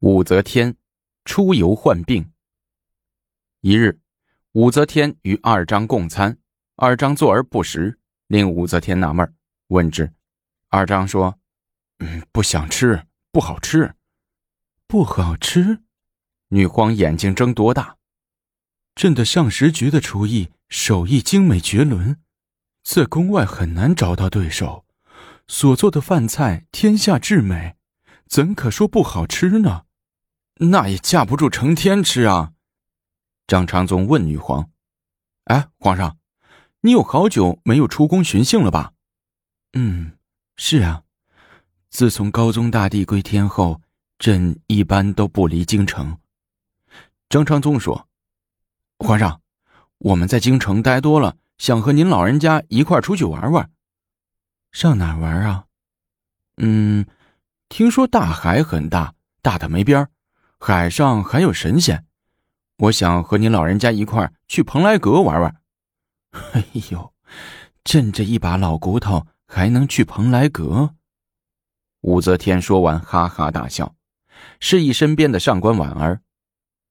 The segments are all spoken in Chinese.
武则天出游患病。一日，武则天与二张共餐，二张坐而不食，令武则天纳闷，问之。二张说：“嗯，不想吃，不好吃，不好吃。”女皇眼睛睁多大？朕的上食局的厨艺手艺精美绝伦，在宫外很难找到对手，所做的饭菜天下至美，怎可说不好吃呢？那也架不住成天吃啊！张昌宗问女皇：“哎，皇上，你有好久没有出宫巡幸了吧？”“嗯，是啊，自从高宗大帝归天后，朕一般都不离京城。”张昌宗说：“皇上，我们在京城待多了，想和您老人家一块出去玩玩。上哪玩啊？嗯，听说大海很大，大的没边儿。”海上还有神仙，我想和您老人家一块去蓬莱阁玩玩。哎呦，朕这一把老骨头还能去蓬莱阁？武则天说完，哈哈大笑，示意身边的上官婉儿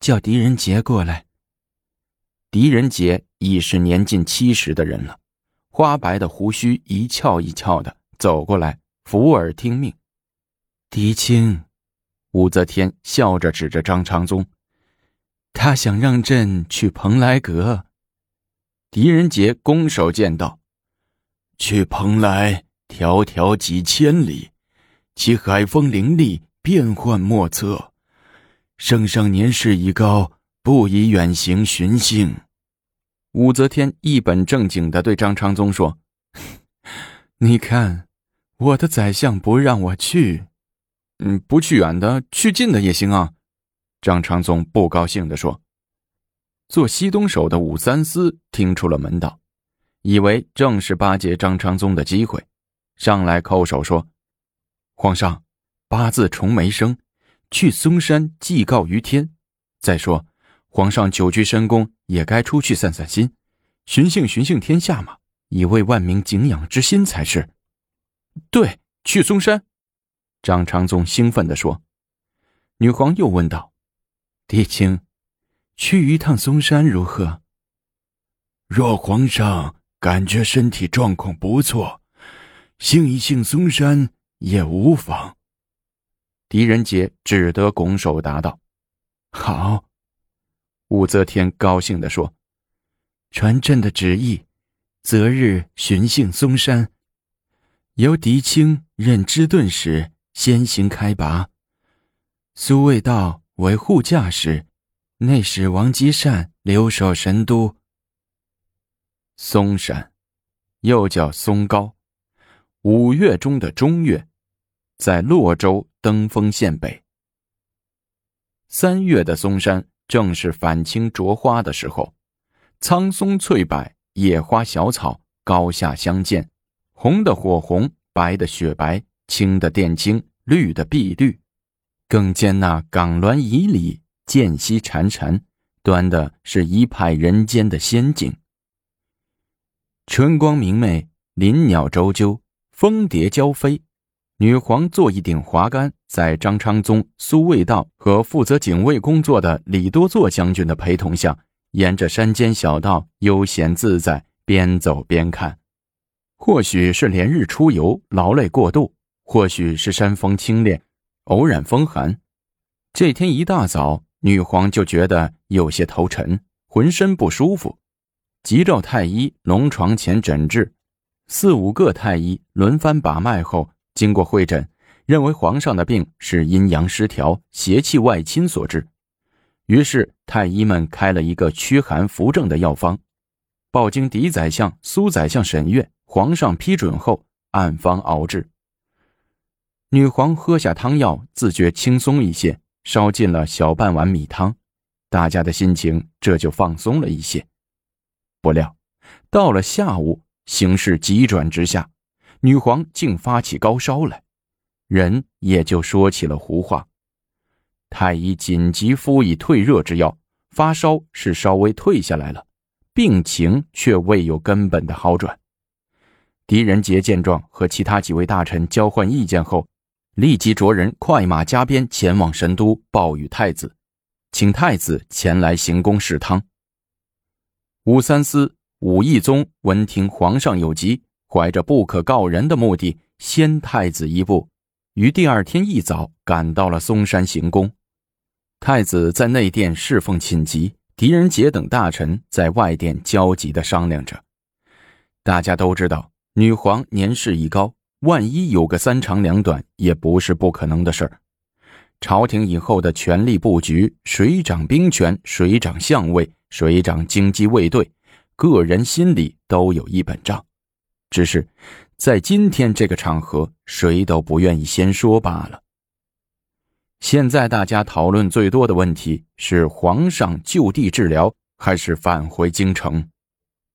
叫狄仁杰过来。狄仁杰已是年近七十的人了，花白的胡须一翘一翘的，走过来伏耳听命。狄青。武则天笑着指着张昌宗，他想让朕去蓬莱阁。狄仁杰拱手见道：“去蓬莱，迢迢几千里，其海风凌厉，变幻莫测。圣上年事已高，不宜远行巡幸。”武则天一本正经的对张昌宗说：“ 你看，我的宰相不让我去。”嗯，不去远的，去近的也行啊。张昌宗不高兴地说。做西东守的武三思听出了门道，以为正是巴结张昌宗的机会，上来叩首说：“皇上，八字重眉生，去嵩山祭告于天。再说，皇上久居深宫，也该出去散散心，巡幸巡幸天下嘛，以慰万民敬仰之心才是。”对，去嵩山。张长宗兴奋地说：“女皇又问道：‘帝青，去一趟嵩山如何？’若皇上感觉身体状况不错，幸一幸嵩山也无妨。”狄仁杰只得拱手答道：“好。”武则天高兴地说：“传朕的旨意，择日巡幸嵩山，由狄青任知顿使。”先行开拔，苏味道为护驾使，内史王吉善留守神都。嵩山，又叫嵩高，五月中的中月，在洛州登封县北。三月的嵩山正是返青着花的时候，苍松翠柏，野花小草，高下相间，红的火红，白的雪白，青的靛青。绿的碧绿，更见那港峦旖旎，涧溪潺潺，端的是一派人间的仙境。春光明媚，林鸟啁啾，蜂蝶交飞。女皇坐一顶华杆，在张昌宗、苏味道和负责警卫工作的李多作将军的陪同下，沿着山间小道悠闲自在，边走边看。或许是连日出游，劳累过度。或许是山风清冽，偶染风寒。这天一大早，女皇就觉得有些头沉，浑身不舒服，急召太医龙床前诊治。四五个太医轮番把脉后，经过会诊，认为皇上的病是阴阳失调、邪气外侵所致。于是太医们开了一个驱寒扶正的药方，报经狄宰相、苏宰相审阅，皇上批准后，按方熬制。女皇喝下汤药，自觉轻松一些，烧尽了小半碗米汤，大家的心情这就放松了一些。不料，到了下午，形势急转直下，女皇竟发起高烧来，人也就说起了胡话。太医紧急敷以退热之药，发烧是稍微退下来了，病情却未有根本的好转。狄仁杰见状，和其他几位大臣交换意见后。立即着人快马加鞭前往神都报与太子，请太子前来行宫试汤。武三思、武义宗闻听皇上有急，怀着不可告人的目的，先太子一步，于第二天一早赶到了嵩山行宫。太子在内殿侍奉寝疾，狄仁杰等大臣在外殿焦急地商量着。大家都知道，女皇年事已高，万一有个三长两短，也不是不可能的事儿。朝廷以后的权力布局，谁掌兵权，谁掌相位，谁掌京畿卫队，个人心里都有一本账。只是在今天这个场合，谁都不愿意先说罢了。现在大家讨论最多的问题是：皇上就地治疗，还是返回京城？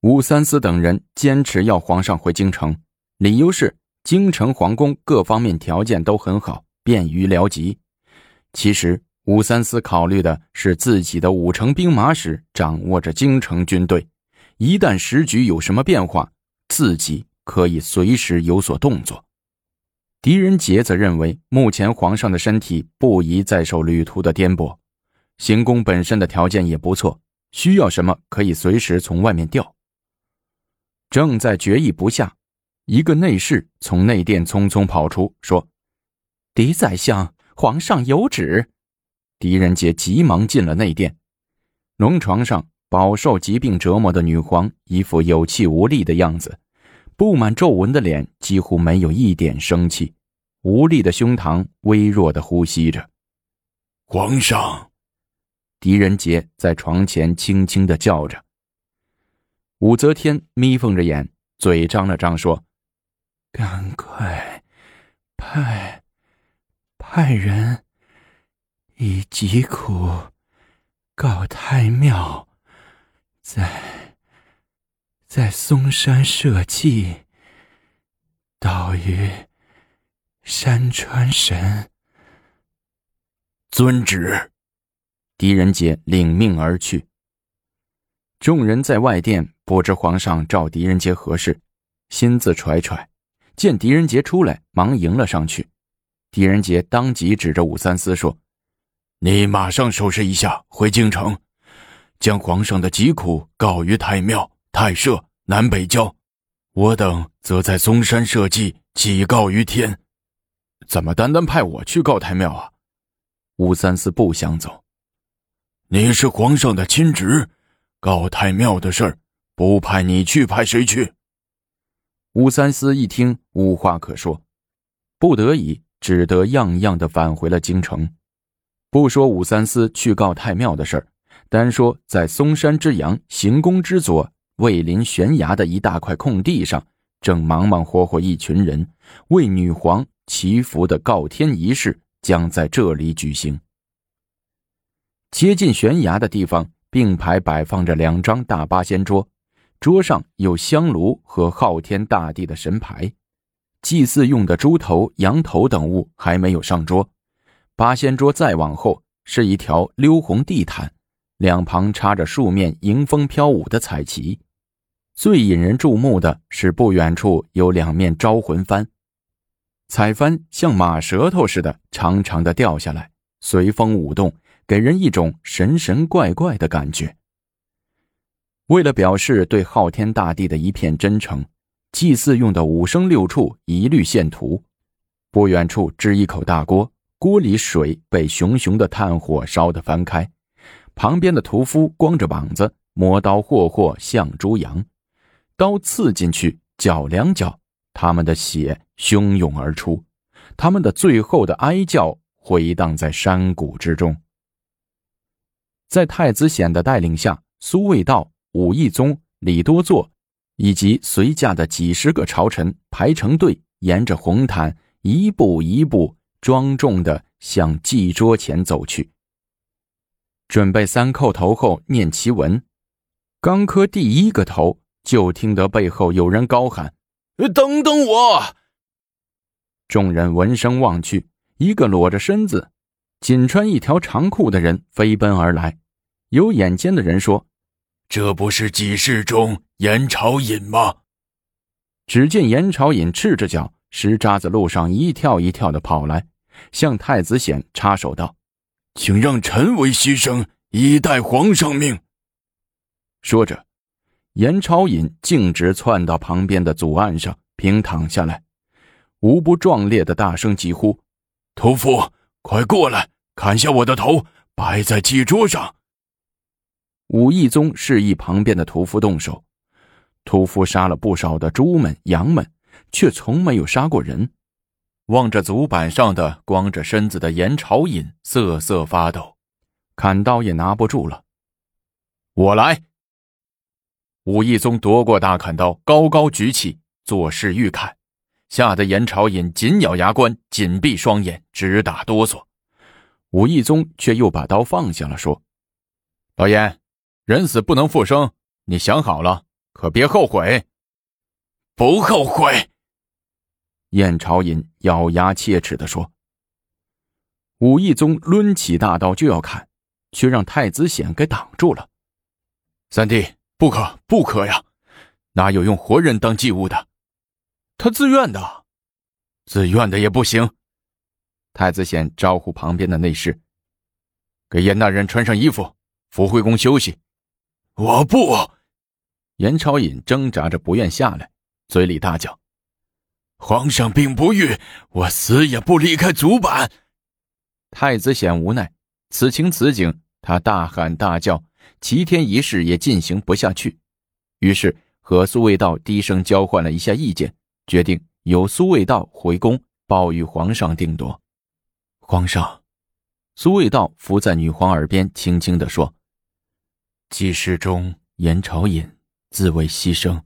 武三思等人坚持要皇上回京城，理由是京城皇宫各方面条件都很好，便于疗疾。其实武三思考虑的是自己的五城兵马使掌握着京城军队，一旦时局有什么变化，自己可以随时有所动作。狄仁杰则认为，目前皇上的身体不宜再受旅途的颠簸，行宫本身的条件也不错，需要什么可以随时从外面调。正在决议不下，一个内侍从内殿匆匆跑出，说：“狄宰相，皇上有旨。”狄仁杰急忙进了内殿。龙床上，饱受疾病折磨的女皇一副有气无力的样子，布满皱纹的脸几乎没有一点生气。无力的胸膛微弱的呼吸着，皇上。狄仁杰在床前轻轻的叫着。武则天眯缝着眼，嘴张了张，说：“赶快派派人以疾苦告太庙，在在嵩山社稷，岛于。”山川神，遵旨。狄仁杰领命而去。众人在外殿不知皇上召狄仁杰何事，心自揣揣。见狄仁杰出来，忙迎了上去。狄仁杰当即指着武三思说：“你马上收拾一下，回京城，将皇上的疾苦告于太庙、太社、南北郊。我等则在嵩山社稷启告于天。”怎么单单派我去告太庙啊？武三思不想走。你是皇上的亲侄，告太庙的事儿，不派你去，派谁去？武三思一听，无话可说，不得已，只得样样的返回了京城。不说武三思去告太庙的事儿，单说在嵩山之阳行宫之左卫临悬崖的一大块空地上，正忙忙活活一群人为女皇。祈福的告天仪式将在这里举行。接近悬崖的地方，并排摆放着两张大八仙桌，桌上有香炉和昊天大帝的神牌，祭祀用的猪头、羊头等物还没有上桌。八仙桌再往后是一条溜红地毯，两旁插着数面迎风飘舞的彩旗。最引人注目的是，不远处有两面招魂幡。彩幡像马舌头似的长长的掉下来，随风舞动，给人一种神神怪怪的感觉。为了表示对昊天大帝的一片真诚，祭祀用的五牲六畜一律献图。不远处支一口大锅，锅里水被熊熊的炭火烧得翻开，旁边的屠夫光着膀子，磨刀霍霍像猪羊，刀刺进去，搅两脚。他们的血汹涌而出，他们的最后的哀叫回荡在山谷之中。在太子显的带领下，苏味道、武义宗、李多作以及随驾的几十个朝臣排成队，沿着红毯一步一步庄重的向祭桌前走去。准备三叩头后念其文，刚磕第一个头，就听得背后有人高喊。等等我！众人闻声望去，一个裸着身子、仅穿一条长裤的人飞奔而来。有眼尖的人说：“这不是几世中严朝隐吗？”只见严朝隐赤着脚，石渣子路上一跳一跳的跑来，向太子显插手道：“请让臣为牺牲，以待皇上命。”说着，严超隐径直窜到旁边的祖案上，平躺下来，无不壮烈的大声疾呼：“屠夫，快过来，砍下我的头，摆在祭桌上。”武义宗示意旁边的屠夫动手。屠夫杀了不少的猪们、羊们，却从没有杀过人。望着祖板上的光着身子的严朝隐，瑟瑟发抖，砍刀也拿不住了。我来。武义宗夺过大砍刀，高高举起，作势欲砍，吓得严朝隐紧咬牙关，紧闭双眼，直打哆嗦。武义宗却又把刀放下了，说：“老严，人死不能复生，你想好了？”可别后悔，不后悔。燕朝隐咬牙切齿的说：“武义宗抡起大刀就要砍，却让太子显给挡住了。三弟，不可，不可呀！哪有用活人当祭物的？他自愿的，自愿的也不行。”太子显招呼旁边的内侍：“给严大人穿上衣服，扶回宫休息。”我不。严朝隐挣扎着不愿下来，嘴里大叫：“皇上病不愈，我死也不离开祖板。”太子显无奈，此情此景，他大喊大叫，齐天仪式也进行不下去，于是和苏味道低声交换了一下意见，决定由苏味道回宫报与皇上定夺。皇上，苏味道伏在女皇耳边轻轻地说：“祭事中，严朝隐。”自为牺牲，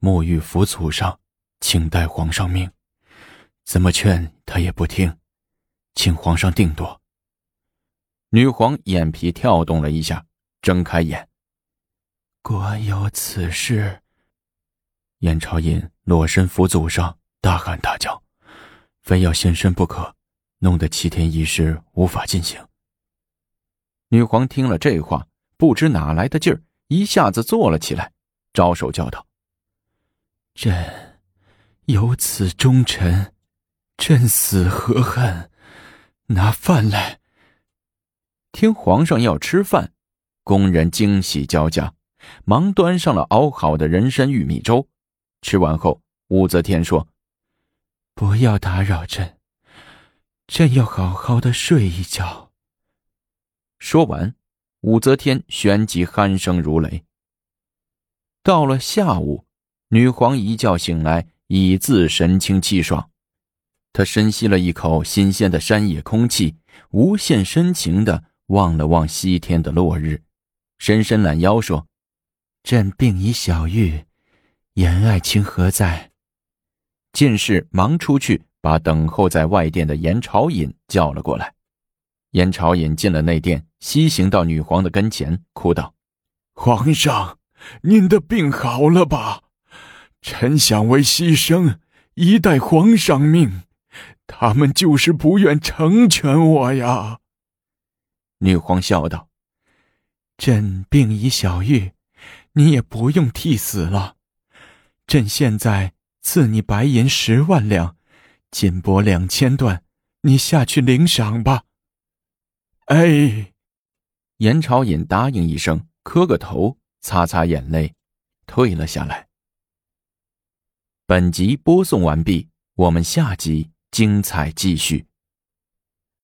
沐浴府祖上，请待皇上命。怎么劝他也不听，请皇上定夺。女皇眼皮跳动了一下，睁开眼。果有此事。严朝隐裸身府祖上，大喊大叫，非要现身不可，弄得齐天仪式无法进行。女皇听了这话，不知哪来的劲儿，一下子坐了起来。招手叫道：“朕有此忠臣，朕死何恨？拿饭来。”听皇上要吃饭，宫人惊喜交加，忙端上了熬好的人参玉米粥。吃完后，武则天说：“不要打扰朕，朕要好好的睡一觉。”说完，武则天旋即鼾声如雷。到了下午，女皇一觉醒来，已自神清气爽。她深吸了一口新鲜的山野空气，无限深情的望了望西天的落日，伸伸懒腰说：“朕病已小愈，严爱卿何在？”进士忙出去把等候在外殿的严朝隐叫了过来。严朝隐进了内殿，西行到女皇的跟前，哭道：“皇上。”您的病好了吧？臣想为牺牲，一代皇上命，他们就是不愿成全我呀。女皇笑道：“朕病已小愈，你也不用替死了。朕现在赐你白银十万两，金帛两千段，你下去领赏吧。”哎，严朝隐答应一声，磕个头。擦擦眼泪，退了下来。本集播送完毕，我们下集精彩继续。